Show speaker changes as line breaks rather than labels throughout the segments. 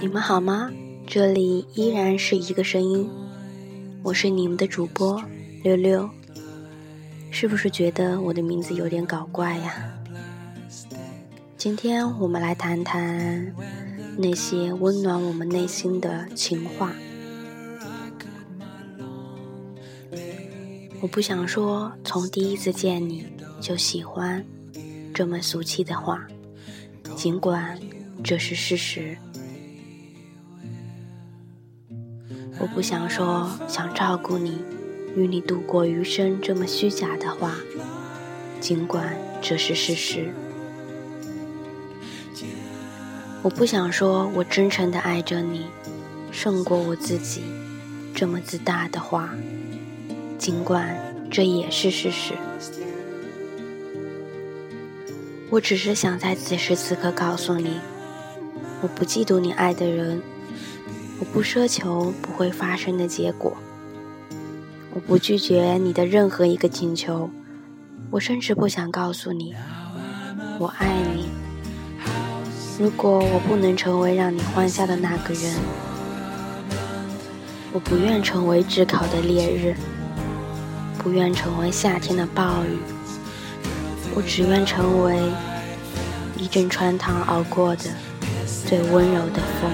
你们好吗？这里依然是一个声音，我是你们的主播六六。是不是觉得我的名字有点搞怪呀？今天我们来谈谈那些温暖我们内心的情话。我不想说从第一次见你就喜欢这么俗气的话，尽管这是事实。我不想说想照顾你，与你度过余生这么虚假的话，尽管这是事实。我不想说我真诚的爱着你，胜过我自己这么自大的话，尽管这也是事实。我只是想在此时此刻告诉你，我不嫉妒你爱的人。我不奢求不会发生的结果，我不拒绝你的任何一个请求，我甚至不想告诉你我爱你。如果我不能成为让你欢笑的那个人，我不愿成为炙烤的烈日，不愿成为夏天的暴雨，我只愿成为一阵穿堂而过的最温柔的风。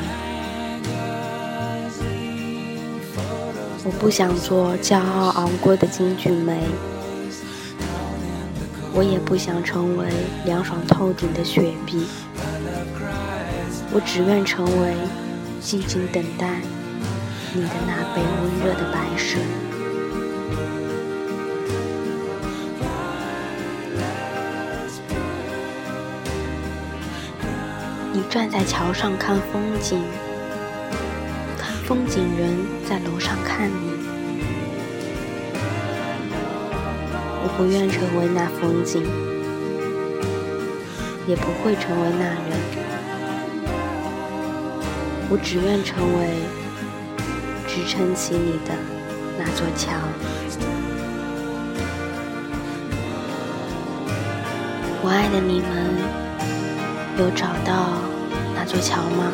我不想做骄傲昂贵的金骏眉，我也不想成为凉爽透顶的雪碧，我只愿成为静静等待你的那杯温热的白水。站在桥上看风景。风景人在楼上看你，我不愿成为那风景，也不会成为那人，我只愿成为支撑起你的那座桥。我爱的你们，有找到座桥吗？